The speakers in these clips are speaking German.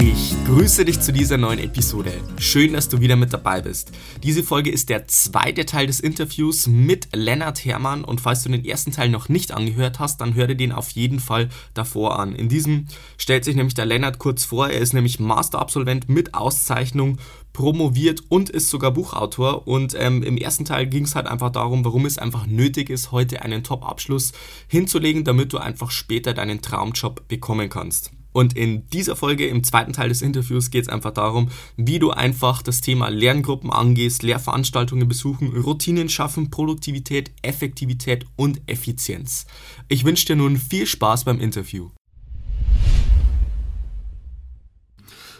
Ich grüße dich zu dieser neuen Episode. Schön, dass du wieder mit dabei bist. Diese Folge ist der zweite Teil des Interviews mit Lennart Hermann und falls du den ersten Teil noch nicht angehört hast, dann hör dir den auf jeden Fall davor an. In diesem stellt sich nämlich der Lennart kurz vor. Er ist nämlich Masterabsolvent mit Auszeichnung, promoviert und ist sogar Buchautor. Und ähm, im ersten Teil ging es halt einfach darum, warum es einfach nötig ist, heute einen Top-Abschluss hinzulegen, damit du einfach später deinen Traumjob bekommen kannst. Und in dieser Folge, im zweiten Teil des Interviews, geht es einfach darum, wie du einfach das Thema Lerngruppen angehst, Lehrveranstaltungen besuchen, Routinen schaffen, Produktivität, Effektivität und Effizienz. Ich wünsche dir nun viel Spaß beim Interview.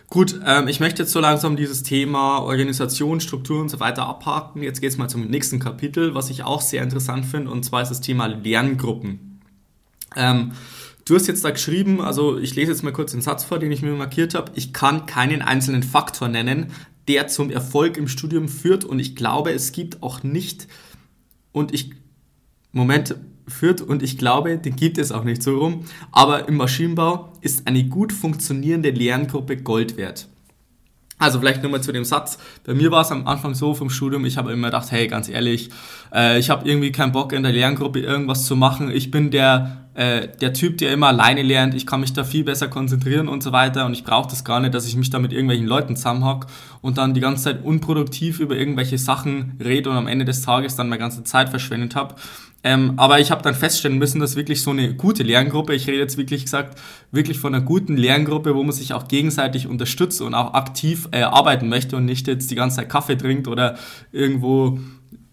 Gut, ähm, ich möchte jetzt so langsam dieses Thema Organisation, Struktur und so weiter abhaken. Jetzt geht es mal zum nächsten Kapitel, was ich auch sehr interessant finde, und zwar ist das Thema Lerngruppen. Ähm, Du hast jetzt da geschrieben, also ich lese jetzt mal kurz den Satz vor, den ich mir markiert habe. Ich kann keinen einzelnen Faktor nennen, der zum Erfolg im Studium führt und ich glaube, es gibt auch nicht und ich Moment führt und ich glaube, den gibt es auch nicht so rum, aber im Maschinenbau ist eine gut funktionierende Lerngruppe Gold wert. Also vielleicht nur mal zu dem Satz. Bei mir war es am Anfang so vom Studium, ich habe immer gedacht, hey, ganz ehrlich, äh, ich habe irgendwie keinen Bock in der Lerngruppe irgendwas zu machen. Ich bin der, äh, der Typ, der immer alleine lernt. Ich kann mich da viel besser konzentrieren und so weiter. Und ich brauche das gar nicht, dass ich mich da mit irgendwelchen Leuten zusammenhocke und dann die ganze Zeit unproduktiv über irgendwelche Sachen rede und am Ende des Tages dann meine ganze Zeit verschwendet habe. Ähm, aber ich habe dann feststellen müssen, dass wirklich so eine gute Lerngruppe, ich rede jetzt wirklich gesagt, wirklich von einer guten Lerngruppe, wo man sich auch gegenseitig unterstützt und auch aktiv äh, arbeiten möchte und nicht jetzt die ganze Zeit Kaffee trinkt oder irgendwo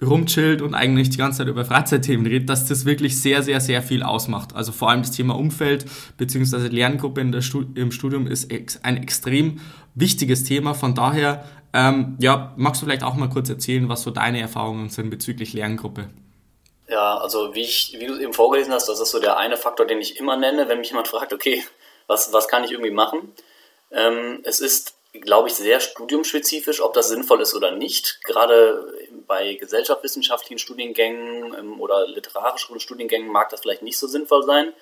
rumchillt und eigentlich die ganze Zeit über Freizeitthemen redet, dass das wirklich sehr, sehr, sehr viel ausmacht. Also vor allem das Thema Umfeld bzw. Lerngruppe in der Stud im Studium ist ex ein extrem wichtiges Thema. Von daher, ähm, ja, magst du vielleicht auch mal kurz erzählen, was so deine Erfahrungen sind bezüglich Lerngruppe? Ja, also wie, ich, wie du eben vorgelesen hast, das ist so der eine Faktor, den ich immer nenne, wenn mich jemand fragt, okay, was, was kann ich irgendwie machen? Ähm, es ist, glaube ich, sehr studiumspezifisch, ob das sinnvoll ist oder nicht. Gerade bei gesellschaftswissenschaftlichen Studiengängen ähm, oder literarischen Studiengängen mag das vielleicht nicht so sinnvoll sein.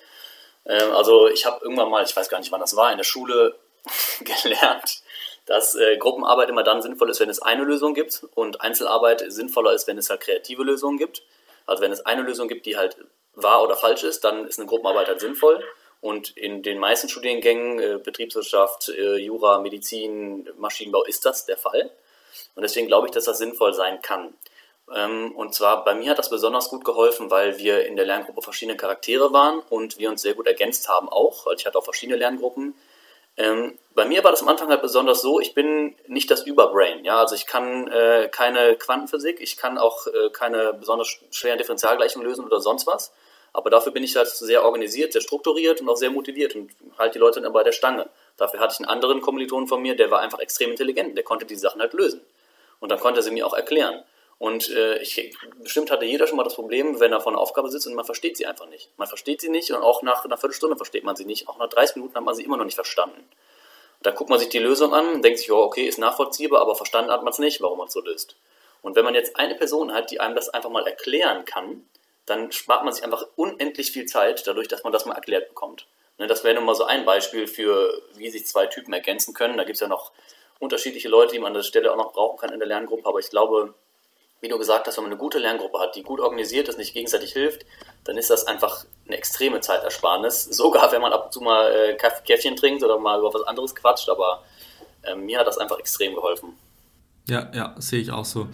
Ähm, also ich habe irgendwann mal, ich weiß gar nicht, wann das war, in der Schule gelernt, dass äh, Gruppenarbeit immer dann sinnvoll ist, wenn es eine Lösung gibt und Einzelarbeit sinnvoller ist, wenn es halt kreative Lösungen gibt. Also wenn es eine Lösung gibt, die halt wahr oder falsch ist, dann ist eine Gruppenarbeit halt sinnvoll. Und in den meisten Studiengängen, äh, Betriebswirtschaft, äh, Jura, Medizin, Maschinenbau, ist das der Fall. Und deswegen glaube ich, dass das sinnvoll sein kann. Ähm, und zwar bei mir hat das besonders gut geholfen, weil wir in der Lerngruppe verschiedene Charaktere waren und wir uns sehr gut ergänzt haben auch. Also ich hatte auch verschiedene Lerngruppen. Ähm, bei mir war das am Anfang halt besonders so, ich bin nicht das Überbrain. Ja? Also ich kann äh, keine Quantenphysik, ich kann auch äh, keine besonders schweren Differentialgleichungen lösen oder sonst was. Aber dafür bin ich halt sehr organisiert, sehr strukturiert und auch sehr motiviert und halt die Leute dann bei der Stange. Dafür hatte ich einen anderen Kommilitonen von mir, der war einfach extrem intelligent, der konnte die Sachen halt lösen. Und dann konnte er sie mir auch erklären. Und äh, ich, bestimmt hatte jeder schon mal das Problem, wenn er vor einer Aufgabe sitzt und man versteht sie einfach nicht. Man versteht sie nicht und auch nach einer Viertelstunde versteht man sie nicht. Auch nach 30 Minuten hat man sie immer noch nicht verstanden. Da guckt man sich die Lösung an denkt sich, ja, okay, ist nachvollziehbar, aber verstanden hat man es nicht, warum man es so löst. Und wenn man jetzt eine Person hat, die einem das einfach mal erklären kann, dann spart man sich einfach unendlich viel Zeit, dadurch, dass man das mal erklärt bekommt. Ne, das wäre nun mal so ein Beispiel für, wie sich zwei Typen ergänzen können. Da gibt es ja noch unterschiedliche Leute, die man an der Stelle auch noch brauchen kann in der Lerngruppe, aber ich glaube, wie du gesagt hast, wenn man eine gute Lerngruppe hat, die gut organisiert ist, nicht gegenseitig hilft, dann ist das einfach eine extreme Zeitersparnis. Sogar wenn man ab und zu mal äh, Käffchen trinkt oder mal über was anderes quatscht, aber äh, mir hat das einfach extrem geholfen. Ja, ja, sehe ich auch so.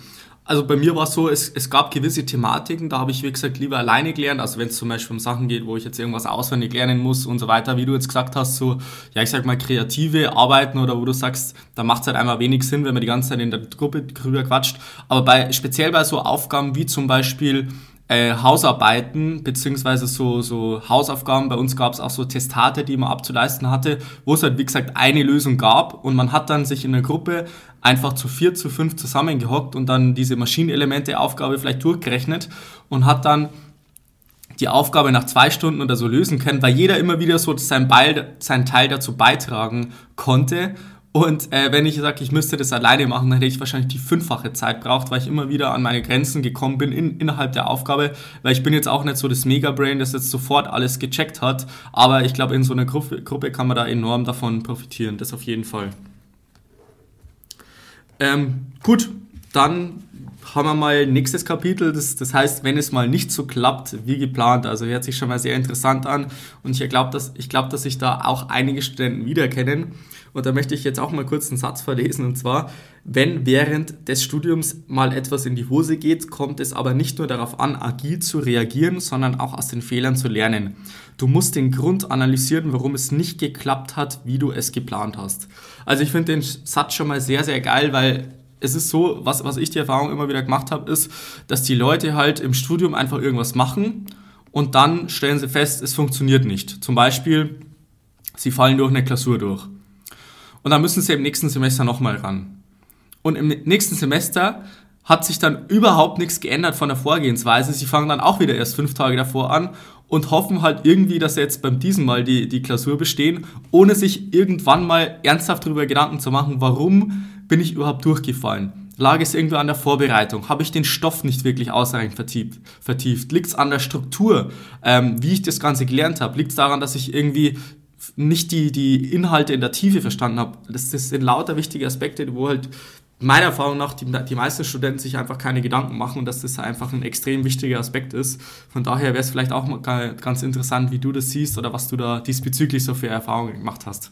Also bei mir war es so, es, es gab gewisse Thematiken, da habe ich, wie gesagt, lieber alleine gelernt. Also wenn es zum Beispiel um Sachen geht, wo ich jetzt irgendwas auswendig lernen muss und so weiter, wie du jetzt gesagt hast, so, ja, ich sag mal, kreative Arbeiten oder wo du sagst, da macht es halt einmal wenig Sinn, wenn man die ganze Zeit in der Gruppe drüber quatscht. Aber bei, speziell bei so Aufgaben wie zum Beispiel äh, Hausarbeiten beziehungsweise so, so Hausaufgaben. Bei uns gab es auch so Testate, die man abzuleisten hatte, wo es halt wie gesagt eine Lösung gab und man hat dann sich in der Gruppe einfach zu vier, zu fünf zusammengehockt und dann diese Maschinenelemente Aufgabe vielleicht durchgerechnet und hat dann die Aufgabe nach zwei Stunden oder so lösen können, weil jeder immer wieder so sein, Ball, sein Teil dazu beitragen konnte. Und äh, wenn ich sage, ich müsste das alleine machen, dann hätte ich wahrscheinlich die fünffache Zeit braucht, weil ich immer wieder an meine Grenzen gekommen bin in, innerhalb der Aufgabe, weil ich bin jetzt auch nicht so das Mega-Brain, das jetzt sofort alles gecheckt hat, aber ich glaube, in so einer Gruppe, Gruppe kann man da enorm davon profitieren, das auf jeden Fall. Ähm, gut, dann haben wir mal nächstes Kapitel, das, das heißt, wenn es mal nicht so klappt wie geplant. Also hört sich schon mal sehr interessant an und ich glaube, dass, ich glaub, dass sich da auch einige Studenten wiedererkennen. Und da möchte ich jetzt auch mal kurz einen Satz verlesen und zwar, wenn während des Studiums mal etwas in die Hose geht, kommt es aber nicht nur darauf an, agil zu reagieren, sondern auch aus den Fehlern zu lernen. Du musst den Grund analysieren, warum es nicht geklappt hat, wie du es geplant hast. Also ich finde den Satz schon mal sehr, sehr geil, weil es ist so, was, was ich die Erfahrung immer wieder gemacht habe, ist, dass die Leute halt im Studium einfach irgendwas machen und dann stellen sie fest, es funktioniert nicht. Zum Beispiel, sie fallen durch eine Klausur durch. Und dann müssen sie im nächsten Semester nochmal ran. Und im nächsten Semester hat sich dann überhaupt nichts geändert von der Vorgehensweise. Sie fangen dann auch wieder erst fünf Tage davor an und hoffen halt irgendwie, dass sie jetzt beim diesem Mal die, die Klausur bestehen, ohne sich irgendwann mal ernsthaft darüber Gedanken zu machen, warum bin ich überhaupt durchgefallen? Lag es irgendwo an der Vorbereitung? Habe ich den Stoff nicht wirklich ausreichend vertieft? vertieft? Liegt es an der Struktur, ähm, wie ich das Ganze gelernt habe? Liegt es daran, dass ich irgendwie nicht die, die Inhalte in der Tiefe verstanden habe? Das, das sind lauter wichtige Aspekte, wo halt meiner Erfahrung nach die, die meisten Studenten sich einfach keine Gedanken machen und dass das einfach ein extrem wichtiger Aspekt ist. Von daher wäre es vielleicht auch mal ganz interessant, wie du das siehst oder was du da diesbezüglich so für Erfahrungen gemacht hast.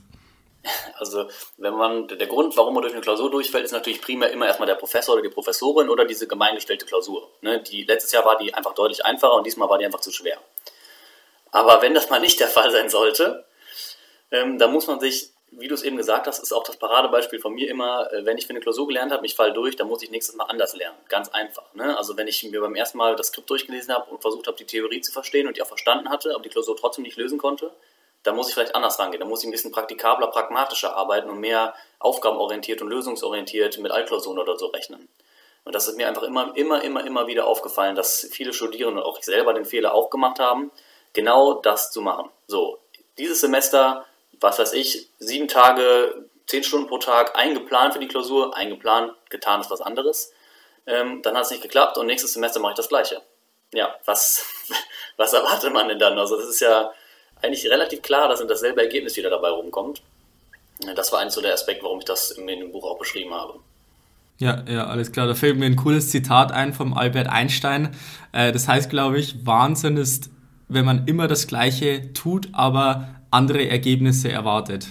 Also, wenn man, der Grund, warum man durch eine Klausur durchfällt, ist natürlich primär immer erstmal der Professor oder die Professorin oder diese gemeingestellte Klausur. Ne? Die, letztes Jahr war die einfach deutlich einfacher und diesmal war die einfach zu schwer. Aber wenn das mal nicht der Fall sein sollte, ähm, dann muss man sich, wie du es eben gesagt hast, ist auch das Paradebeispiel von mir immer, äh, wenn ich für eine Klausur gelernt habe, ich falle durch, dann muss ich nächstes Mal anders lernen. Ganz einfach. Ne? Also wenn ich mir beim ersten Mal das Skript durchgelesen habe und versucht habe, die Theorie zu verstehen und die auch verstanden hatte, aber die Klausur trotzdem nicht lösen konnte, da muss ich vielleicht anders rangehen. Da muss ich ein bisschen praktikabler, pragmatischer arbeiten und mehr aufgabenorientiert und lösungsorientiert mit Altklausuren oder so rechnen. Und das ist mir einfach immer, immer, immer, immer wieder aufgefallen, dass viele Studierende und auch ich selber den Fehler auch gemacht haben, genau das zu machen. So, dieses Semester, was weiß ich, sieben Tage, zehn Stunden pro Tag eingeplant für die Klausur, eingeplant, getan ist was anderes. Ähm, dann hat es nicht geklappt und nächstes Semester mache ich das Gleiche. Ja, was, was erwartet man denn dann? Also das ist ja, eigentlich relativ klar, dass dasselbe Ergebnis wieder dabei rumkommt. Das war eins so der Aspekt, warum ich das in dem Buch auch beschrieben habe. Ja, ja, alles klar. Da fällt mir ein cooles Zitat ein vom Albert Einstein. Äh, das heißt, glaube ich, Wahnsinn ist, wenn man immer das Gleiche tut, aber andere Ergebnisse erwartet.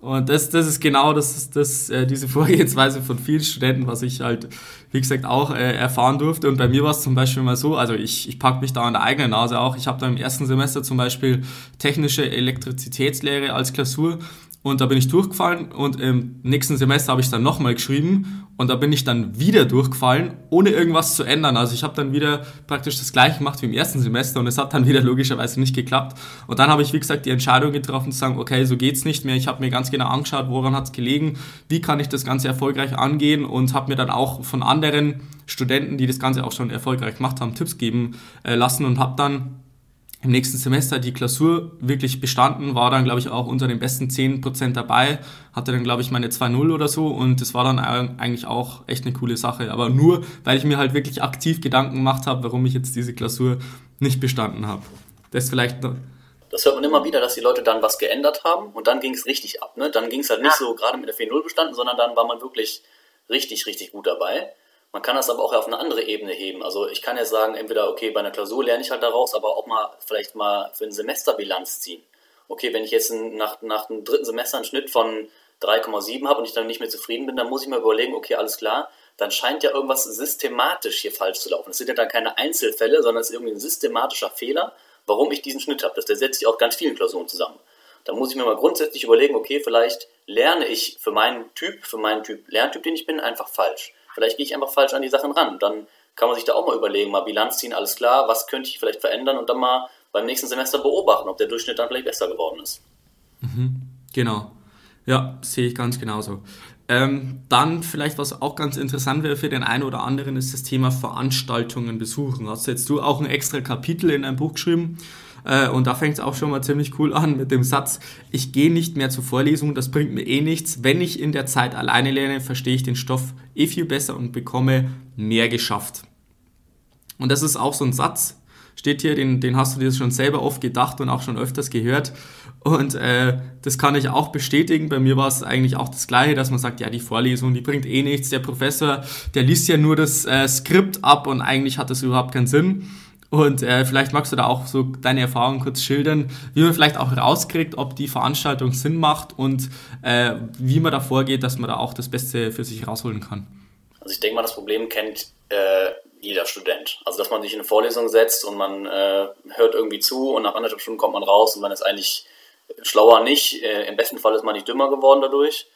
Und das, das ist genau das, das, äh, diese Vorgehensweise von vielen Studenten, was ich halt, wie gesagt, auch äh, erfahren durfte. Und bei mir war es zum Beispiel mal so, also ich, ich packe mich da an der eigenen Nase auch. Ich habe da im ersten Semester zum Beispiel technische Elektrizitätslehre als Klausur und da bin ich durchgefallen und im nächsten Semester habe ich dann nochmal geschrieben und da bin ich dann wieder durchgefallen, ohne irgendwas zu ändern. Also ich habe dann wieder praktisch das gleiche gemacht wie im ersten Semester und es hat dann wieder logischerweise nicht geklappt. Und dann habe ich, wie gesagt, die Entscheidung getroffen zu sagen, okay, so geht's nicht mehr. Ich habe mir ganz genau angeschaut, woran hat es gelegen, wie kann ich das Ganze erfolgreich angehen und habe mir dann auch von anderen Studenten, die das Ganze auch schon erfolgreich gemacht haben, Tipps geben äh, lassen und habe dann im nächsten Semester die Klausur wirklich bestanden, war dann, glaube ich, auch unter den besten 10% dabei, hatte dann, glaube ich, meine 2-0 oder so und das war dann eigentlich auch echt eine coole Sache. Aber nur, weil ich mir halt wirklich aktiv Gedanken gemacht habe, warum ich jetzt diese Klausur nicht bestanden habe. Das vielleicht noch. Das hört man immer wieder, dass die Leute dann was geändert haben und dann ging es richtig ab. Ne? Dann ging es halt nicht so gerade mit der 4-0 bestanden, sondern dann war man wirklich richtig, richtig gut dabei. Man kann das aber auch auf eine andere Ebene heben. Also ich kann ja sagen, entweder, okay, bei einer Klausur lerne ich halt daraus, aber auch mal vielleicht mal für eine Semesterbilanz ziehen. Okay, wenn ich jetzt nach, nach dem dritten Semester einen Schnitt von 3,7 habe und ich dann nicht mehr zufrieden bin, dann muss ich mir überlegen, okay, alles klar, dann scheint ja irgendwas systematisch hier falsch zu laufen. Es sind ja dann keine Einzelfälle, sondern es ist irgendwie ein systematischer Fehler, warum ich diesen Schnitt habe. Das der setzt sich auch ganz vielen Klausuren zusammen. Da muss ich mir mal grundsätzlich überlegen, okay, vielleicht lerne ich für meinen Typ, für meinen Typ Lerntyp, den ich bin, einfach falsch. Vielleicht gehe ich einfach falsch an die Sachen ran. Dann kann man sich da auch mal überlegen, mal Bilanz ziehen, alles klar, was könnte ich vielleicht verändern und dann mal beim nächsten Semester beobachten, ob der Durchschnitt dann vielleicht besser geworden ist. Mhm, genau. Ja, sehe ich ganz genauso. Ähm, dann vielleicht, was auch ganz interessant wäre für den einen oder anderen, ist das Thema Veranstaltungen besuchen. Hast jetzt du auch ein extra Kapitel in deinem Buch geschrieben äh, und da fängt es auch schon mal ziemlich cool an mit dem Satz, ich gehe nicht mehr zur Vorlesung, das bringt mir eh nichts. Wenn ich in der Zeit alleine lerne, verstehe ich den Stoff eh viel besser und bekomme mehr geschafft. Und das ist auch so ein Satz, steht hier, den, den hast du dir schon selber oft gedacht und auch schon öfters gehört. Und äh, das kann ich auch bestätigen. Bei mir war es eigentlich auch das Gleiche, dass man sagt, ja, die Vorlesung, die bringt eh nichts. Der Professor, der liest ja nur das äh, Skript ab und eigentlich hat das überhaupt keinen Sinn. Und äh, vielleicht magst du da auch so deine Erfahrungen kurz schildern, wie man vielleicht auch rauskriegt, ob die Veranstaltung Sinn macht und äh, wie man da vorgeht, dass man da auch das Beste für sich rausholen kann. Also ich denke mal, das Problem kennt äh, jeder Student. Also dass man sich in eine Vorlesung setzt und man äh, hört irgendwie zu und nach anderthalb Stunden kommt man raus und man ist eigentlich schlauer nicht. Äh, Im besten Fall ist man nicht dümmer geworden dadurch.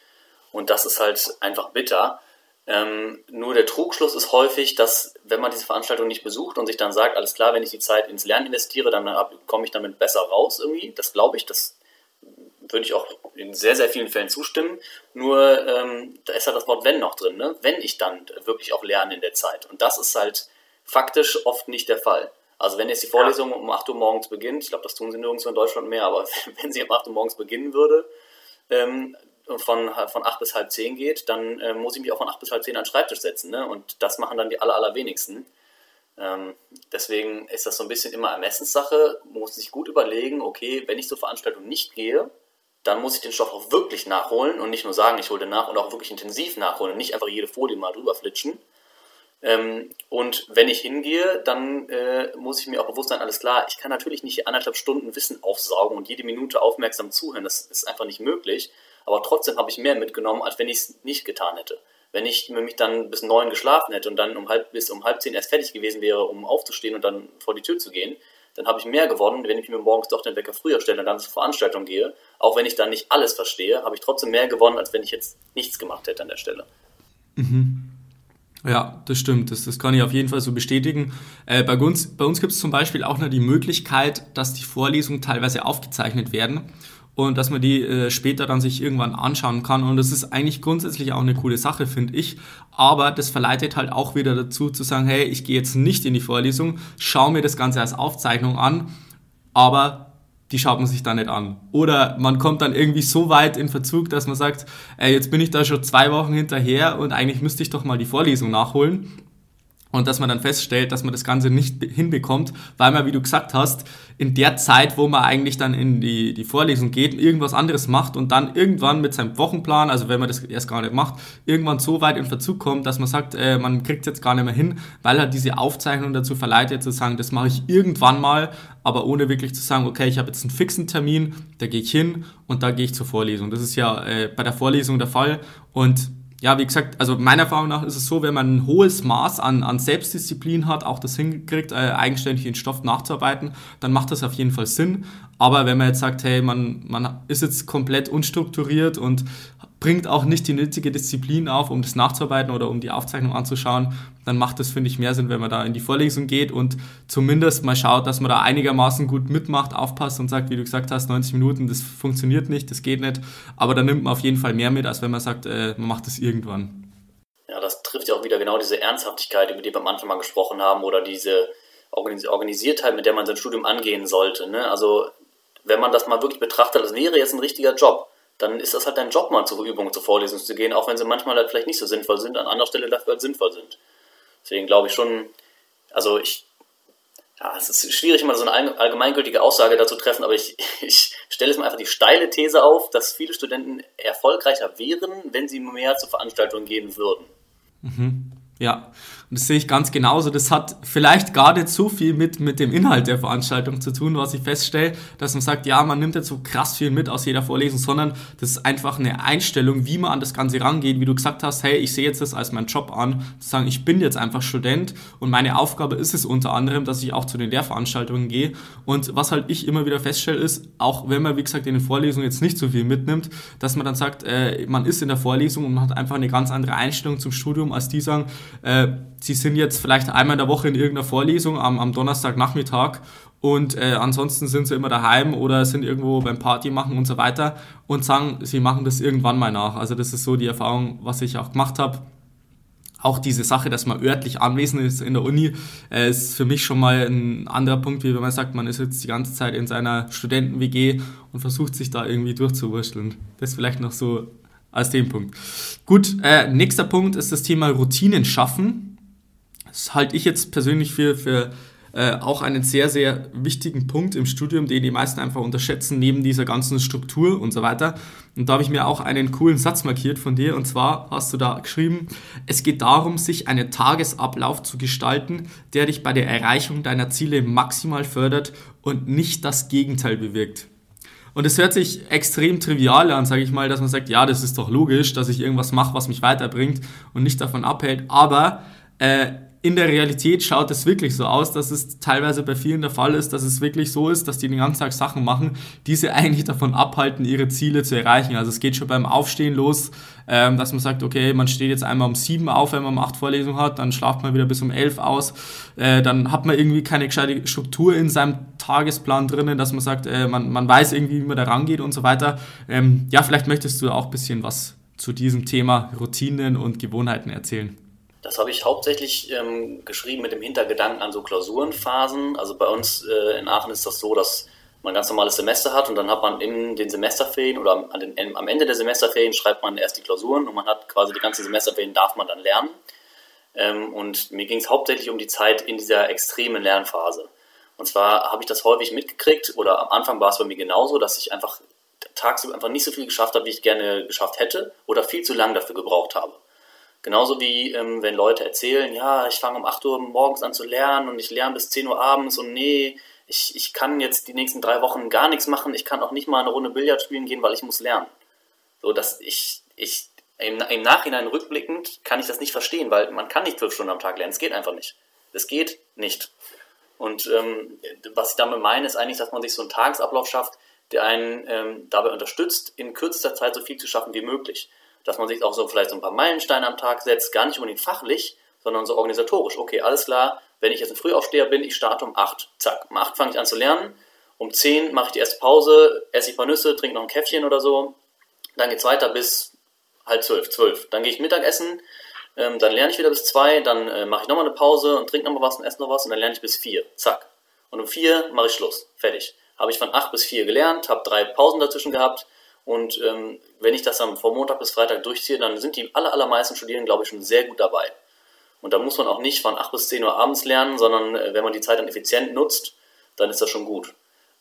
Und das ist halt einfach bitter. Ähm, nur der Trugschluss ist häufig, dass wenn man diese Veranstaltung nicht besucht und sich dann sagt, alles klar, wenn ich die Zeit ins Lernen investiere, dann komme ich damit besser raus irgendwie. Das glaube ich, das würde ich auch in sehr, sehr vielen Fällen zustimmen. Nur ähm, da ist halt das Wort wenn noch drin, ne? wenn ich dann wirklich auch lerne in der Zeit. Und das ist halt faktisch oft nicht der Fall. Also wenn jetzt die Vorlesung um 8 Uhr morgens beginnt, ich glaube, das tun sie nirgendwo in Deutschland mehr, aber wenn sie um 8 Uhr morgens beginnen würde, ähm, von, von 8 bis halb 10 geht, dann äh, muss ich mich auch von 8 bis halb 10 an den Schreibtisch setzen. Ne? Und das machen dann die aller, allerwenigsten. Ähm, deswegen ist das so ein bisschen immer Ermessenssache. Man muss sich gut überlegen, okay, wenn ich zur Veranstaltung nicht gehe, dann muss ich den Stoff auch wirklich nachholen und nicht nur sagen, ich hole den nach und auch wirklich intensiv nachholen und nicht einfach jede Folie mal drüber flitschen. Ähm, und wenn ich hingehe, dann äh, muss ich mir auch bewusst sein, alles klar, ich kann natürlich nicht anderthalb Stunden Wissen aufsaugen und jede Minute aufmerksam zuhören, das ist einfach nicht möglich. Aber trotzdem habe ich mehr mitgenommen, als wenn ich es nicht getan hätte. Wenn ich mich dann bis neun geschlafen hätte und dann um halb, bis um halb zehn erst fertig gewesen wäre, um aufzustehen und dann vor die Tür zu gehen, dann habe ich mehr gewonnen, wenn ich mir morgens doch den Wecker früher stelle und dann zur Veranstaltung gehe. Auch wenn ich dann nicht alles verstehe, habe ich trotzdem mehr gewonnen, als wenn ich jetzt nichts gemacht hätte an der Stelle. Mhm. Ja, das stimmt. Das, das kann ich auf jeden Fall so bestätigen. Äh, bei uns, bei uns gibt es zum Beispiel auch noch die Möglichkeit, dass die Vorlesungen teilweise aufgezeichnet werden und dass man die äh, später dann sich irgendwann anschauen kann. Und das ist eigentlich grundsätzlich auch eine coole Sache, finde ich. Aber das verleitet halt auch wieder dazu zu sagen, hey, ich gehe jetzt nicht in die Vorlesung, schaue mir das Ganze als Aufzeichnung an, aber die schaut man sich da nicht an. Oder man kommt dann irgendwie so weit in Verzug, dass man sagt, ey, jetzt bin ich da schon zwei Wochen hinterher und eigentlich müsste ich doch mal die Vorlesung nachholen und dass man dann feststellt, dass man das Ganze nicht hinbekommt, weil man, wie du gesagt hast, in der Zeit, wo man eigentlich dann in die, die Vorlesung geht, irgendwas anderes macht und dann irgendwann mit seinem Wochenplan, also wenn man das erst gar nicht macht, irgendwann so weit in Verzug kommt, dass man sagt, äh, man kriegt es jetzt gar nicht mehr hin, weil halt diese Aufzeichnung dazu verleitet zu sagen, das mache ich irgendwann mal, aber ohne wirklich zu sagen, okay, ich habe jetzt einen fixen Termin, da gehe ich hin und da gehe ich zur Vorlesung. Das ist ja äh, bei der Vorlesung der Fall und ja, wie gesagt, also meiner Erfahrung nach ist es so, wenn man ein hohes Maß an, an Selbstdisziplin hat, auch das hinkriegt, äh, eigenständig den Stoff nachzuarbeiten, dann macht das auf jeden Fall Sinn. Aber wenn man jetzt sagt, hey, man, man ist jetzt komplett unstrukturiert und bringt auch nicht die nötige Disziplin auf, um das nachzuarbeiten oder um die Aufzeichnung anzuschauen, dann macht das, finde ich, mehr Sinn, wenn man da in die Vorlesung geht und zumindest mal schaut, dass man da einigermaßen gut mitmacht, aufpasst und sagt, wie du gesagt hast, 90 Minuten, das funktioniert nicht, das geht nicht, aber dann nimmt man auf jeden Fall mehr mit, als wenn man sagt, äh, man macht das irgendwann. Ja, das trifft ja auch wieder genau diese Ernsthaftigkeit, über die wir am Anfang mal gesprochen haben, oder diese Organisiertheit, mit der man sein Studium angehen sollte. Ne? Also, wenn man das mal wirklich betrachtet, das wäre jetzt ein richtiger Job dann ist das halt dein Job, mal zur Übung, zur Vorlesung zu gehen, auch wenn sie manchmal halt vielleicht nicht so sinnvoll sind, an anderer Stelle dafür halt sinnvoll sind. Deswegen glaube ich schon, also ich, ja, es ist schwierig, immer so eine allgemeingültige Aussage dazu treffen, aber ich, ich stelle jetzt mal einfach die steile These auf, dass viele Studenten erfolgreicher wären, wenn sie mehr zu Veranstaltungen gehen würden. Mhm. Ja, und das sehe ich ganz genauso. Das hat vielleicht gar nicht so viel mit, mit dem Inhalt der Veranstaltung zu tun, was ich feststelle, dass man sagt, ja, man nimmt jetzt so krass viel mit aus jeder Vorlesung, sondern das ist einfach eine Einstellung, wie man an das Ganze rangeht, wie du gesagt hast, hey, ich sehe jetzt das als meinen Job an, zu sagen, ich bin jetzt einfach Student und meine Aufgabe ist es unter anderem, dass ich auch zu den Lehrveranstaltungen gehe. Und was halt ich immer wieder feststelle, ist, auch wenn man, wie gesagt, in den Vorlesungen jetzt nicht so viel mitnimmt, dass man dann sagt, äh, man ist in der Vorlesung und man hat einfach eine ganz andere Einstellung zum Studium, als die sagen, äh, Sie sind jetzt vielleicht einmal in der Woche in irgendeiner Vorlesung am, am Donnerstagnachmittag und äh, ansonsten sind sie immer daheim oder sind irgendwo beim Party machen und so weiter und sagen, sie machen das irgendwann mal nach. Also das ist so die Erfahrung, was ich auch gemacht habe. Auch diese Sache, dass man örtlich anwesend ist in der Uni, äh, ist für mich schon mal ein anderer Punkt, wie wenn man sagt, man ist jetzt die ganze Zeit in seiner Studenten-WG und versucht sich da irgendwie durchzuwurschteln. Das vielleicht noch so als den Punkt. Gut, äh, nächster Punkt ist das Thema Routinen schaffen. Das halte ich jetzt persönlich für, für äh, auch einen sehr, sehr wichtigen Punkt im Studium, den die meisten einfach unterschätzen, neben dieser ganzen Struktur und so weiter. Und da habe ich mir auch einen coolen Satz markiert von dir. Und zwar hast du da geschrieben, es geht darum, sich einen Tagesablauf zu gestalten, der dich bei der Erreichung deiner Ziele maximal fördert und nicht das Gegenteil bewirkt. Und es hört sich extrem trivial an, sage ich mal, dass man sagt, ja, das ist doch logisch, dass ich irgendwas mache, was mich weiterbringt und nicht davon abhält. Aber äh, in der Realität schaut es wirklich so aus, dass es teilweise bei vielen der Fall ist, dass es wirklich so ist, dass die den ganzen Tag Sachen machen, die sie eigentlich davon abhalten, ihre Ziele zu erreichen. Also es geht schon beim Aufstehen los, ähm, dass man sagt, okay, man steht jetzt einmal um sieben auf, wenn man um acht Vorlesungen hat, dann schlaft man wieder bis um elf aus, äh, dann hat man irgendwie keine gescheite Struktur in seinem Tagesplan drinnen, dass man sagt, äh, man, man weiß irgendwie, wie man da rangeht und so weiter. Ähm, ja, vielleicht möchtest du auch ein bisschen was zu diesem Thema Routinen und Gewohnheiten erzählen. Das habe ich hauptsächlich ähm, geschrieben mit dem Hintergedanken an so Klausurenphasen. Also bei uns äh, in Aachen ist das so, dass man ganz normales Semester hat und dann hat man in den Semesterferien oder am, den, am Ende der Semesterferien schreibt man erst die Klausuren und man hat quasi die ganze Semesterferien darf man dann lernen. Ähm, und mir ging es hauptsächlich um die Zeit in dieser extremen Lernphase. Und zwar habe ich das häufig mitgekriegt oder am Anfang war es bei mir genauso, dass ich einfach tagsüber einfach nicht so viel geschafft habe, wie ich gerne geschafft hätte oder viel zu lang dafür gebraucht habe. Genauso wie ähm, wenn Leute erzählen, ja, ich fange um 8 Uhr morgens an zu lernen und ich lerne bis 10 Uhr abends und nee, ich, ich kann jetzt die nächsten drei Wochen gar nichts machen, ich kann auch nicht mal eine Runde Billard spielen gehen, weil ich muss lernen. So, dass ich, ich im, im Nachhinein rückblickend kann ich das nicht verstehen, weil man kann nicht zwölf Stunden am Tag lernen, es geht einfach nicht. Es geht nicht. Und ähm, was ich damit meine, ist eigentlich, dass man sich so einen Tagesablauf schafft, der einen ähm, dabei unterstützt, in kürzester Zeit so viel zu schaffen wie möglich dass man sich auch so vielleicht so ein paar Meilensteine am Tag setzt, gar nicht unbedingt fachlich, sondern so organisatorisch. Okay, alles klar, wenn ich jetzt ein Frühaufsteher bin, ich starte um 8. Zack, um 8 fange ich an zu lernen, um 10 mache ich die erste Pause, esse ich ein paar Nüsse, trinke noch ein Käffchen oder so, dann geht es weiter bis halb 12, 12. Dann gehe ich Mittagessen, ähm, dann lerne ich wieder bis 2, dann äh, mache ich nochmal eine Pause und trinke nochmal was und esse noch was und dann lerne ich bis 4. Zack. Und um 4 mache ich Schluss. Fertig. Habe ich von 8 bis 4 gelernt, habe drei Pausen dazwischen gehabt, und ähm, wenn ich das dann von Montag bis Freitag durchziehe, dann sind die aller, allermeisten Studierenden, glaube ich, schon sehr gut dabei. Und da muss man auch nicht von 8 bis 10 Uhr abends lernen, sondern äh, wenn man die Zeit dann effizient nutzt, dann ist das schon gut.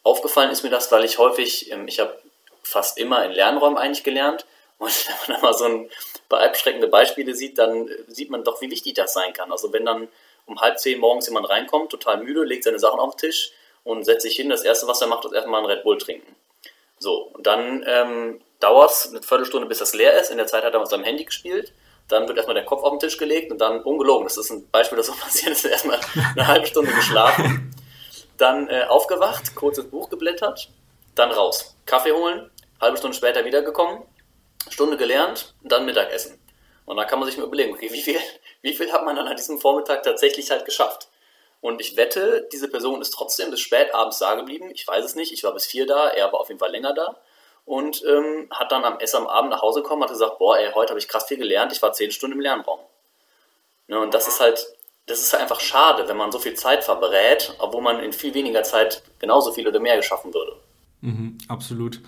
Aufgefallen ist mir das, weil ich häufig, ähm, ich habe fast immer in Lernräumen eigentlich gelernt. Und wenn man dann mal so ein paar abschreckende Beispiele sieht, dann äh, sieht man doch, wie wichtig das sein kann. Also wenn dann um halb zehn morgens jemand reinkommt, total müde, legt seine Sachen auf den Tisch und setzt sich hin, das erste, was er macht, ist erstmal einen Red Bull trinken. So, und dann ähm, dauert es eine Viertelstunde, bis das leer ist. In der Zeit hat er mit seinem Handy gespielt. Dann wird erstmal der Kopf auf den Tisch gelegt und dann ungelogen. Das ist ein Beispiel, das so passiert ist. Erstmal eine halbe Stunde geschlafen. Dann äh, aufgewacht, kurz ins Buch geblättert. Dann raus. Kaffee holen. Halbe Stunde später wiedergekommen. Stunde gelernt. Dann Mittagessen. Und dann kann man sich mal überlegen, okay, wie viel, wie viel hat man dann an diesem Vormittag tatsächlich halt geschafft? Und ich wette, diese Person ist trotzdem bis spät abends da geblieben. Ich weiß es nicht. Ich war bis vier da, er war auf jeden Fall länger da. Und ähm, hat dann am Essen am Abend nach Hause gekommen, hat gesagt, boah, ey, heute habe ich krass viel gelernt, ich war zehn Stunden im Lernraum. Ne, und das ist halt, das ist halt einfach schade, wenn man so viel Zeit verbrät, obwohl man in viel weniger Zeit genauso viel oder mehr geschaffen würde. Mhm, absolut.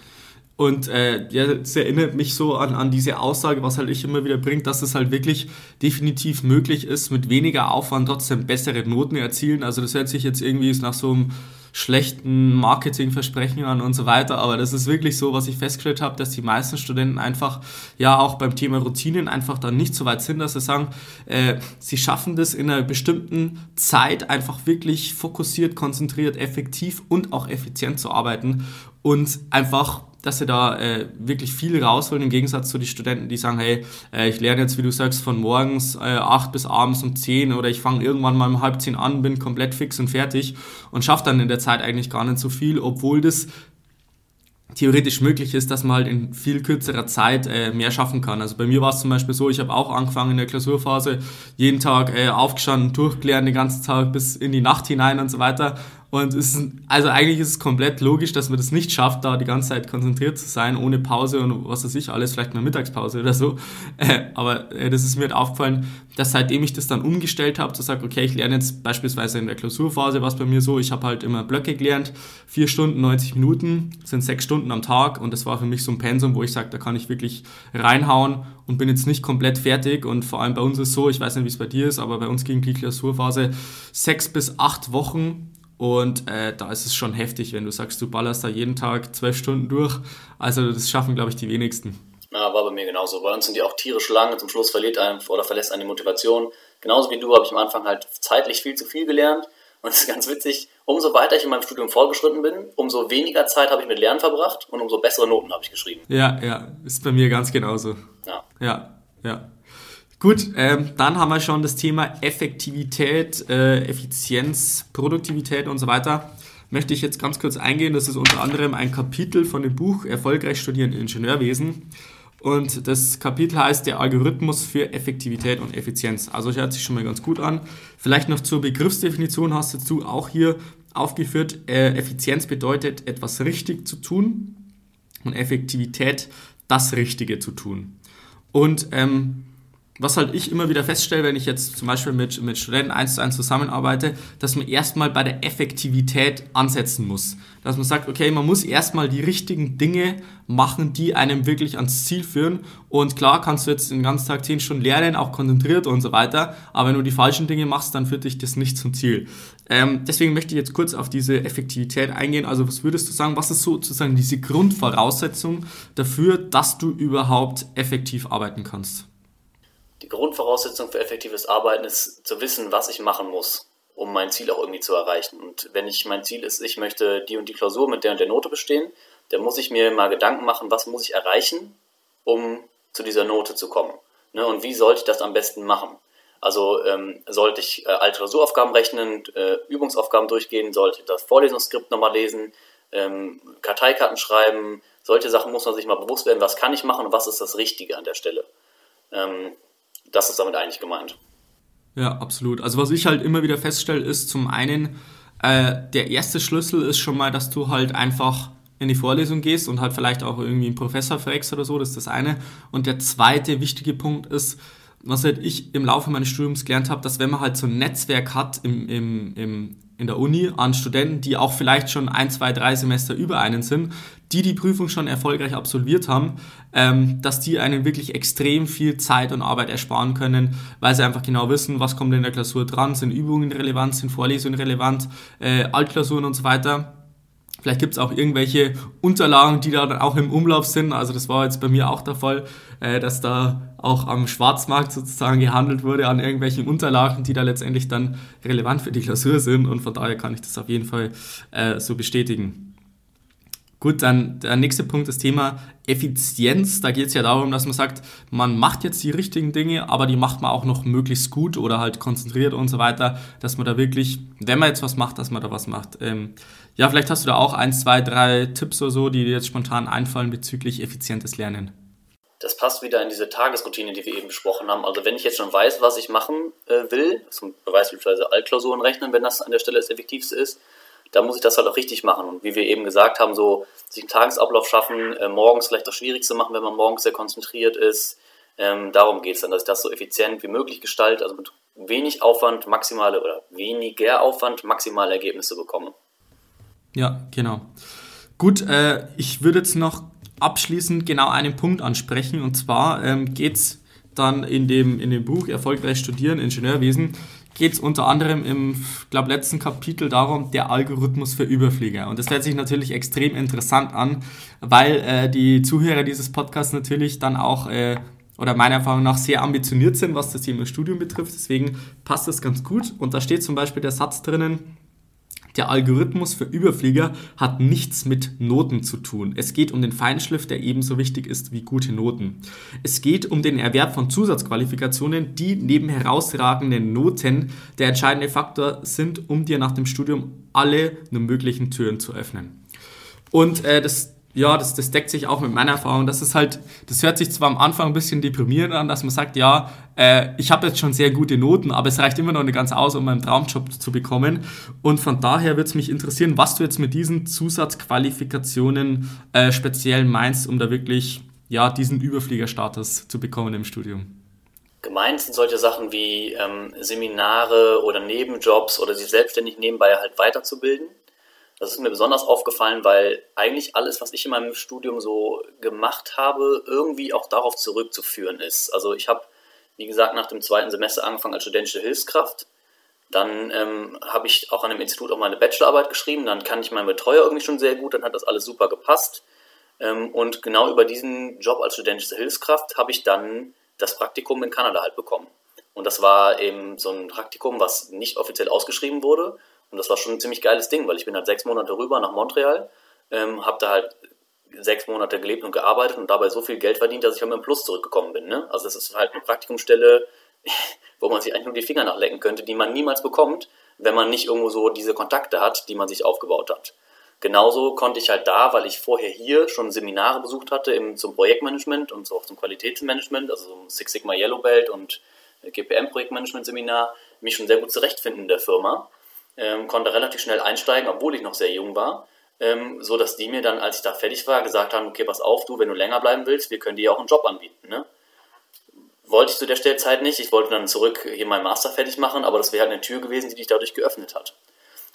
Und äh, ja, es erinnert mich so an, an diese Aussage, was halt ich immer wieder bringt, dass es halt wirklich definitiv möglich ist, mit weniger Aufwand trotzdem bessere Noten erzielen. Also das hört sich jetzt irgendwie nach so einem schlechten Marketingversprechen an und so weiter, aber das ist wirklich so, was ich festgestellt habe, dass die meisten Studenten einfach ja auch beim Thema Routinen einfach dann nicht so weit sind, dass sie sagen, äh, sie schaffen das in einer bestimmten Zeit einfach wirklich fokussiert, konzentriert, effektiv und auch effizient zu arbeiten und einfach dass sie da äh, wirklich viel rausholen, im Gegensatz zu den Studenten, die sagen, hey, äh, ich lerne jetzt, wie du sagst, von morgens äh, 8 bis abends um 10 oder ich fange irgendwann mal um halb 10 an, bin komplett fix und fertig und schaffe dann in der Zeit eigentlich gar nicht so viel, obwohl das theoretisch möglich ist, dass man halt in viel kürzerer Zeit äh, mehr schaffen kann. Also bei mir war es zum Beispiel so, ich habe auch angefangen in der Klausurphase, jeden Tag äh, aufgestanden, durchgelernt den ganzen Tag bis in die Nacht hinein und so weiter Und es ist, also eigentlich ist es komplett logisch, dass man das nicht schafft, da die ganze Zeit konzentriert zu sein, ohne Pause und was weiß ich, alles, vielleicht mal Mittagspause oder so. Äh, aber äh, das ist mir halt aufgefallen, dass seitdem ich das dann umgestellt habe, zu sagen, okay, ich lerne jetzt beispielsweise in der Klausurphase, was bei mir so, ich habe halt immer Blöcke gelernt, vier Stunden, 90 Minuten, sind sechs Stunden am Tag und das war für mich so ein Pensum, wo ich sage, da kann ich wirklich reinhauen und bin jetzt nicht komplett fertig und vor allem bei uns ist so, ich weiß nicht, wie es bei dir ist, aber bei uns ging die Klausurphase sechs bis acht Wochen und äh, da ist es schon heftig, wenn du sagst, du ballerst da jeden Tag zwölf Stunden durch. Also das schaffen, glaube ich, die wenigsten. Ja, war bei mir genauso. Bei uns sind die auch tierisch lang. Zum Schluss verliert einem oder verlässt eine Motivation. Genauso wie du habe ich am Anfang halt zeitlich viel zu viel gelernt. Und es ist ganz witzig, umso weiter ich in meinem Studium vorgeschritten bin, umso weniger Zeit habe ich mit Lernen verbracht und umso bessere Noten habe ich geschrieben. Ja, ja, ist bei mir ganz genauso. Ja. Ja, ja. Gut, ähm, dann haben wir schon das Thema Effektivität, äh, Effizienz, Produktivität und so weiter. Möchte ich jetzt ganz kurz eingehen. Das ist unter anderem ein Kapitel von dem Buch Erfolgreich studieren Ingenieurwesen. Und das Kapitel heißt der Algorithmus für Effektivität und Effizienz. Also hört sich schon mal ganz gut an. Vielleicht noch zur Begriffsdefinition hast du auch hier aufgeführt. Äh, Effizienz bedeutet, etwas richtig zu tun und Effektivität, das Richtige zu tun. Und ähm, was halt ich immer wieder feststelle, wenn ich jetzt zum Beispiel mit, mit Studenten eins zu eins zusammenarbeite, dass man erstmal bei der Effektivität ansetzen muss. Dass man sagt, okay, man muss erstmal die richtigen Dinge machen, die einem wirklich ans Ziel führen. Und klar kannst du jetzt den ganzen Tag zehn Stunden lernen, auch konzentriert und so weiter, aber wenn du die falschen Dinge machst, dann führt dich das nicht zum Ziel. Ähm, deswegen möchte ich jetzt kurz auf diese Effektivität eingehen. Also was würdest du sagen, was ist sozusagen diese Grundvoraussetzung dafür, dass du überhaupt effektiv arbeiten kannst? Die Grundvoraussetzung für effektives Arbeiten ist zu wissen, was ich machen muss, um mein Ziel auch irgendwie zu erreichen. Und wenn ich mein Ziel ist, ich möchte die und die Klausur mit der und der Note bestehen, dann muss ich mir mal Gedanken machen, was muss ich erreichen, um zu dieser Note zu kommen. Ne? Und wie sollte ich das am besten machen? Also ähm, sollte ich äh, alte Klausuraufgaben rechnen, äh, Übungsaufgaben durchgehen, sollte ich das Vorlesungsskript nochmal lesen, ähm, Karteikarten schreiben, solche Sachen muss man sich mal bewusst werden, was kann ich machen und was ist das Richtige an der Stelle. Ähm, das ist damit eigentlich gemeint. Ja, absolut. Also was ich halt immer wieder feststelle, ist zum einen, äh, der erste Schlüssel ist schon mal, dass du halt einfach in die Vorlesung gehst und halt vielleicht auch irgendwie einen Professor fragst oder so, das ist das eine. Und der zweite wichtige Punkt ist, was halt ich im Laufe meines Studiums gelernt habe, dass wenn man halt so ein Netzwerk hat im, im, im, in der Uni an Studenten, die auch vielleicht schon ein, zwei, drei Semester über einen sind, die die Prüfung schon erfolgreich absolviert haben, ähm, dass die einen wirklich extrem viel Zeit und Arbeit ersparen können, weil sie einfach genau wissen, was kommt in der Klausur dran, sind Übungen relevant, sind Vorlesungen relevant, äh, Altklausuren und so weiter. Vielleicht gibt es auch irgendwelche Unterlagen, die da dann auch im Umlauf sind. Also das war jetzt bei mir auch der Fall, äh, dass da auch am Schwarzmarkt sozusagen gehandelt wurde an irgendwelchen Unterlagen, die da letztendlich dann relevant für die Klausur sind. Und von daher kann ich das auf jeden Fall äh, so bestätigen. Gut, dann der nächste Punkt, das Thema Effizienz. Da geht es ja darum, dass man sagt, man macht jetzt die richtigen Dinge, aber die macht man auch noch möglichst gut oder halt konzentriert und so weiter, dass man da wirklich, wenn man jetzt was macht, dass man da was macht. Ähm, ja, vielleicht hast du da auch ein, zwei, drei Tipps oder so, die dir jetzt spontan einfallen bezüglich effizientes Lernen. Das passt wieder in diese Tagesroutine, die wir eben besprochen haben. Also wenn ich jetzt schon weiß, was ich machen äh, will, zum beispielsweise Altklausuren rechnen, wenn das an der Stelle das Effektivste ist, da muss ich das halt auch richtig machen. Und wie wir eben gesagt haben, so sich einen Tagesablauf schaffen, äh, morgens vielleicht das Schwierigste machen, wenn man morgens sehr konzentriert ist. Ähm, darum geht es dann, dass ich das so effizient wie möglich gestalte, also mit wenig Aufwand maximale oder weniger Aufwand maximale Ergebnisse bekomme. Ja, genau. Gut, äh, ich würde jetzt noch abschließend genau einen Punkt ansprechen und zwar ähm, geht es dann in dem, in dem Buch Erfolgreich studieren, Ingenieurwesen, geht es unter anderem im, glaube letzten Kapitel darum, der Algorithmus für Überflieger. Und das hört sich natürlich extrem interessant an, weil äh, die Zuhörer dieses Podcasts natürlich dann auch äh, oder meiner Erfahrung nach sehr ambitioniert sind, was das Thema Studium betrifft. Deswegen passt das ganz gut. Und da steht zum Beispiel der Satz drinnen, der Algorithmus für Überflieger hat nichts mit Noten zu tun. Es geht um den Feinschliff, der ebenso wichtig ist wie gute Noten. Es geht um den Erwerb von Zusatzqualifikationen, die neben herausragenden Noten der entscheidende Faktor sind, um dir nach dem Studium alle nur möglichen Türen zu öffnen. Und äh, das Ja, das, das deckt sich auch mit meiner Erfahrung. Das ist halt, das hört sich zwar am Anfang ein bisschen deprimierend an, dass man sagt, ja, äh, ich habe jetzt schon sehr gute Noten, aber es reicht immer noch nicht ganz aus, um meinen Traumjob zu bekommen. Und von daher würde es mich interessieren, was du jetzt mit diesen Zusatzqualifikationen äh, speziell meinst, um da wirklich ja, diesen Überfliegerstatus zu bekommen im Studium. Gemeint sind solche Sachen wie ähm, Seminare oder Nebenjobs oder sich selbstständig nebenbei halt weiterzubilden das ist mir besonders aufgefallen, weil eigentlich alles, was ich in meinem Studium so gemacht habe, irgendwie auch darauf zurückzuführen ist. Also ich habe, wie gesagt, nach dem zweiten Semester angefangen als studentische Hilfskraft. Dann ähm, habe ich auch an dem Institut auch meine Bachelorarbeit geschrieben. Dann kann ich meinen Betreuer irgendwie schon sehr gut. Dann hat das alles super gepasst. Ähm, und genau über diesen Job als studentische Hilfskraft habe ich dann das Praktikum in Kanada halt bekommen. Und das war eben so ein Praktikum, was nicht offiziell ausgeschrieben wurde und das war schon ein ziemlich geiles Ding, weil ich bin halt sechs Monate rüber nach Montreal, ähm, habe da halt sechs Monate gelebt und gearbeitet und dabei so viel Geld verdient, dass ich halt mit einem Plus zurückgekommen bin. Ne? Also das ist halt eine Praktikumsstelle, wo man sich eigentlich nur die Finger nachlecken könnte, die man niemals bekommt, wenn man nicht irgendwo so diese Kontakte hat, die man sich aufgebaut hat. Genauso konnte ich halt da, weil ich vorher hier schon Seminare besucht hatte im, zum Projektmanagement und so auch zum Qualitätsmanagement, also zum Six Sigma Yellow Belt und GPM Projektmanagement Seminar, mich schon sehr gut zurechtfinden in der Firma ähm, konnte relativ schnell einsteigen, obwohl ich noch sehr jung war. Ähm, so dass die mir dann, als ich da fertig war, gesagt haben, okay, pass auf, du, wenn du länger bleiben willst, wir können dir auch einen Job anbieten. Ne? Wollte ich zu der Stellzeit nicht. Ich wollte dann zurück hier meinen Master fertig machen, aber das wäre halt eine Tür gewesen, die dich dadurch geöffnet hat.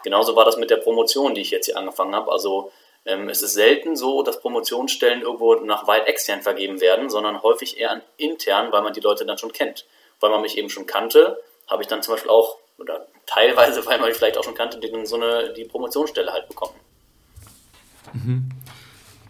Genauso war das mit der Promotion, die ich jetzt hier angefangen habe. Also ähm, es ist selten so, dass Promotionsstellen irgendwo nach weit extern vergeben werden, sondern häufig eher intern, weil man die Leute dann schon kennt. Weil man mich eben schon kannte, habe ich dann zum Beispiel auch oder teilweise, weil man vielleicht auch schon kannte, die, so eine, die Promotionsstelle halt bekommen. Mhm.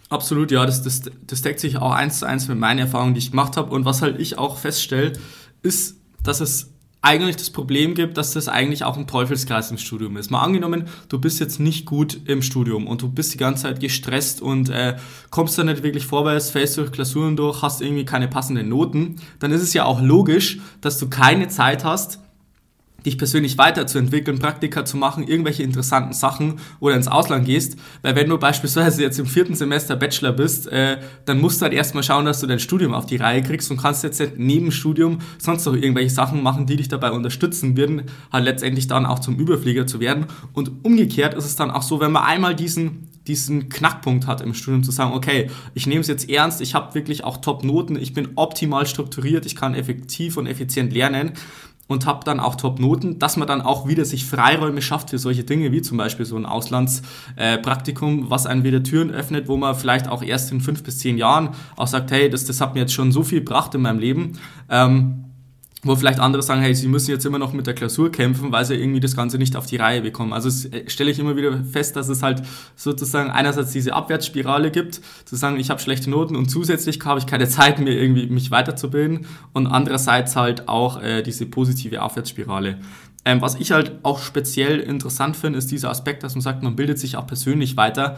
Absolut, ja, das, das, das deckt sich auch eins zu eins mit meinen Erfahrungen, die ich gemacht habe. Und was halt ich auch feststelle, ist, dass es eigentlich das Problem gibt, dass das eigentlich auch ein Teufelskreis im Studium ist. Mal angenommen, du bist jetzt nicht gut im Studium und du bist die ganze Zeit gestresst und äh, kommst da nicht wirklich vorwärts, fällst durch Klausuren durch, hast irgendwie keine passenden Noten, dann ist es ja auch logisch, dass du keine Zeit hast, dich persönlich weiterzuentwickeln, Praktika zu machen, irgendwelche interessanten Sachen oder ins Ausland gehst. Weil wenn du beispielsweise jetzt im vierten Semester Bachelor bist, äh, dann musst du halt erstmal schauen, dass du dein Studium auf die Reihe kriegst und kannst jetzt neben Studium sonst noch irgendwelche Sachen machen, die dich dabei unterstützen werden, halt letztendlich dann auch zum Überflieger zu werden. Und umgekehrt ist es dann auch so, wenn man einmal diesen diesen Knackpunkt hat im Studium zu sagen, okay, ich nehme es jetzt ernst, ich habe wirklich auch Top-Noten, ich bin optimal strukturiert, ich kann effektiv und effizient lernen, und habe dann auch Top-Noten, dass man dann auch wieder sich Freiräume schafft für solche Dinge, wie zum Beispiel so ein Auslandspraktikum, was einen wieder Türen öffnet, wo man vielleicht auch erst in fünf bis zehn Jahren auch sagt, hey, das, das hat mir jetzt schon so viel gebracht in meinem Leben. Ähm, wo vielleicht andere sagen, hey, sie müssen jetzt immer noch mit der Klausur kämpfen, weil sie irgendwie das Ganze nicht auf die Reihe bekommen. Also äh, stelle ich immer wieder fest, dass es halt sozusagen einerseits diese Abwärtsspirale gibt, zu sagen, ich habe schlechte Noten und zusätzlich habe ich keine Zeit mehr irgendwie mich weiterzubilden und andererseits halt auch äh, diese positive Aufwärtsspirale. Ähm, was ich halt auch speziell interessant finde, ist dieser Aspekt, dass man sagt, man bildet sich auch persönlich weiter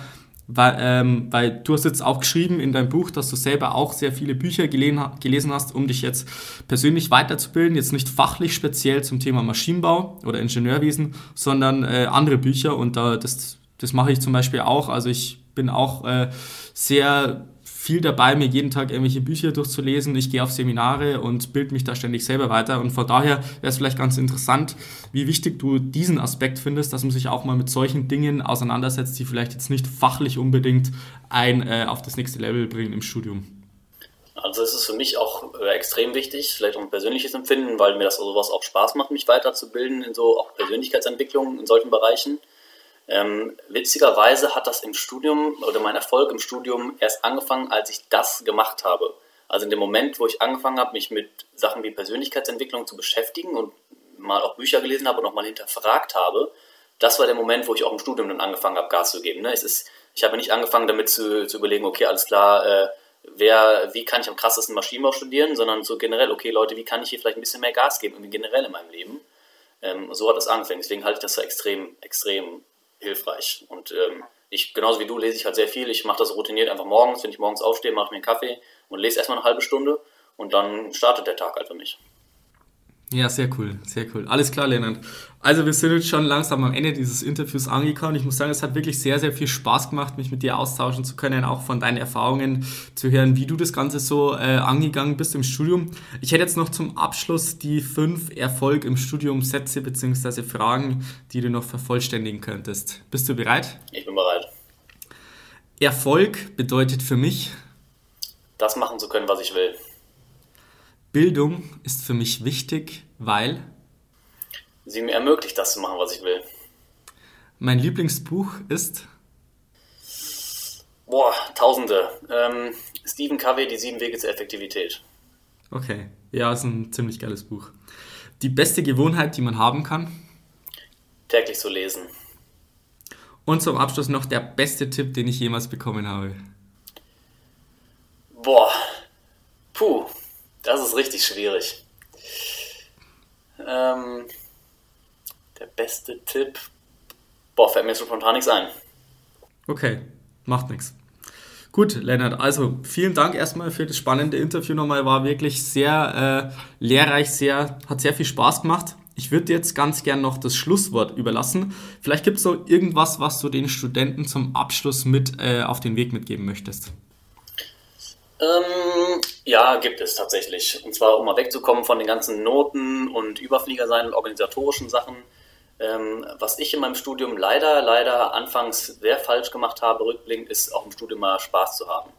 weil, ähm, weil du hast jetzt auch geschrieben in deinem Buch, dass du selber auch sehr viele Bücher gelesen hast, um dich jetzt persönlich weiterzubilden. Jetzt nicht fachlich speziell zum Thema Maschinenbau oder Ingenieurwesen, sondern äh, andere Bücher. Und äh, das, das mache ich zum Beispiel auch. Also ich bin auch äh, sehr viel dabei, mir jeden Tag irgendwelche Bücher durchzulesen. Ich gehe auf Seminare und bilde mich da ständig selber weiter. Und von daher wäre es vielleicht ganz interessant, wie wichtig du diesen Aspekt findest, dass man sich auch mal mit solchen Dingen auseinandersetzt, die vielleicht jetzt nicht fachlich unbedingt ein äh, auf das nächste Level bringen im Studium. Also es ist für mich auch äh, extrem wichtig, vielleicht auch ein persönliches Empfinden, weil mir das sowas auch Spaß macht, mich weiterzubilden in so auch Persönlichkeitsentwicklung in solchen Bereichen. Ähm, witzigerweise hat das im Studium oder mein Erfolg im Studium erst angefangen, als ich das gemacht habe. Also in dem Moment, wo ich angefangen habe, mich mit Sachen wie Persönlichkeitsentwicklung zu beschäftigen und mal auch Bücher gelesen habe und nochmal hinterfragt habe, das war der Moment, wo ich auch im Studium dann angefangen habe, Gas zu geben. Ne? Es ist, ich habe nicht angefangen damit zu, zu überlegen, okay, alles klar, äh, wer, wie kann ich am krassesten Maschinenbau studieren, sondern so generell, okay, Leute, wie kann ich hier vielleicht ein bisschen mehr Gas geben, generell in meinem Leben. Ähm, so hat das angefangen. Deswegen halte ich das für extrem, extrem hilfreich. Und ähm, ich, genauso wie du, lese ich halt sehr viel. Ich mache das routiniert einfach morgens. Wenn ich morgens aufstehe, mache mir einen Kaffee und lese erstmal eine halbe Stunde und dann startet der Tag halt für mich. Ja, sehr cool, sehr cool. Alles klar, Lennart. Also wir sind jetzt schon langsam am Ende dieses Interviews angekommen. Ich muss sagen, es hat wirklich sehr, sehr viel Spaß gemacht, mich mit dir austauschen zu können, auch von deinen Erfahrungen zu hören, wie du das Ganze so äh, angegangen bist im Studium. Ich hätte jetzt noch zum Abschluss die fünf Erfolg im Studium Sätze bzw. Fragen, die du noch vervollständigen könntest. Bist du bereit? Ich bin bereit. Erfolg bedeutet für mich, das machen zu können, was ich will. Bildung ist für mich wichtig, weil sie mir ermöglicht, das zu machen, was ich will. Mein Lieblingsbuch ist Boah, Tausende. Ähm, Stephen Covey, Die sieben Wege zur Effektivität. Okay, ja, ist ein ziemlich geiles Buch. Die beste Gewohnheit, die man haben kann? Täglich zu lesen. Und zum Abschluss noch der beste Tipp, den ich jemals bekommen habe. Boah, puh, das ist richtig schwierig. Ähm, der beste Tipp. Boah, fällt mir so spontan nichts ein. Okay, macht nichts. Gut, Lennart, also vielen Dank erstmal für das spannende Interview nochmal. War wirklich sehr äh, lehrreich, sehr, hat sehr viel Spaß gemacht. Ich würde jetzt ganz gern noch das Schlusswort überlassen. Vielleicht gibt es so irgendwas, was du den Studenten zum Abschluss mit äh, auf den Weg mitgeben möchtest. Ähm, ja, gibt es tatsächlich. Und zwar, um mal wegzukommen von den ganzen Noten und Überflieger sein und organisatorischen Sachen. Ähm, was ich in meinem Studium leider, leider anfangs sehr falsch gemacht habe, rückblickend, ist auch im Studium mal Spaß zu haben.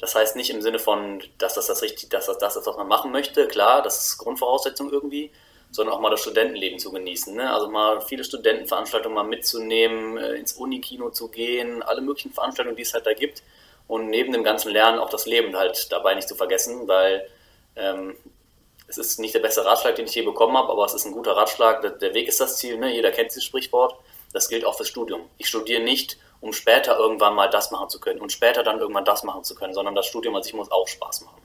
Das heißt nicht im Sinne von, dass das das richtig, dass das das ist, was man machen möchte. Klar, das ist Grundvoraussetzung irgendwie, sondern auch mal das Studentenleben zu genießen. Ne? Also mal viele Studentenveranstaltungen mal mitzunehmen, äh, ins Unikino zu gehen, alle möglichen Veranstaltungen, die es halt da gibt und neben dem ganzen Lernen auch das Leben halt dabei nicht zu vergessen, weil ähm, es ist nicht der beste Ratschlag, den ich je bekommen habe, aber es ist ein guter Ratschlag. Der Weg ist das Ziel, ne? jeder kennt dieses Sprichwort. Das gilt auch fürs Studium. Ich studiere nicht, um später irgendwann mal das machen zu können und später dann irgendwann das machen zu können, sondern das Studium an sich muss auch Spaß machen.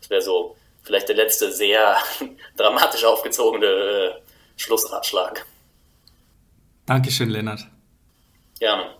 Das wäre so vielleicht der letzte sehr dramatisch aufgezogene äh, Schlussratschlag. Dankeschön, Lennart. Gerne.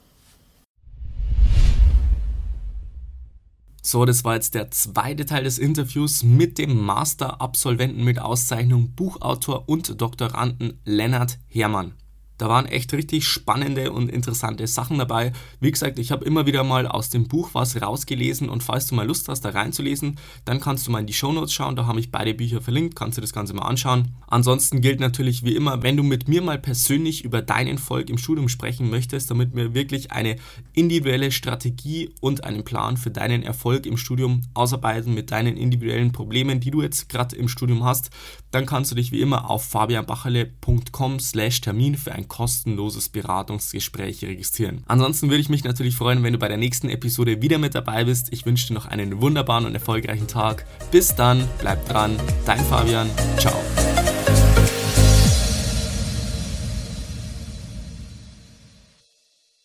So, das war jetzt der zweite Teil des Interviews mit dem Master-Absolventen mit Auszeichnung Buchautor und Doktoranden Lennart Hermann. Da waren echt richtig spannende und interessante Sachen dabei. Wie gesagt, ich habe immer wieder mal aus dem Buch was rausgelesen und falls du mal Lust hast, da reinzulesen, dann kannst du mal in die Shownotes schauen. Da habe ich beide Bücher verlinkt, kannst du das Ganze mal anschauen. Ansonsten gilt natürlich wie immer, wenn du mit mir mal persönlich über deinen Erfolg im Studium sprechen möchtest, damit wir wirklich eine individuelle Strategie und einen Plan für deinen Erfolg im Studium ausarbeiten mit deinen individuellen Problemen, die du jetzt gerade im Studium hast, dann kannst du dich wie immer auf fabianbacherle.com/termin für ein ein kostenloses Beratungsgespräch registrieren. Ansonsten würde ich mich natürlich freuen, wenn du bei der nächsten Episode wieder mit dabei bist. Ich wünsche dir noch einen wunderbaren und erfolgreichen Tag. Bis dann, bleib dran, dein Fabian, ciao.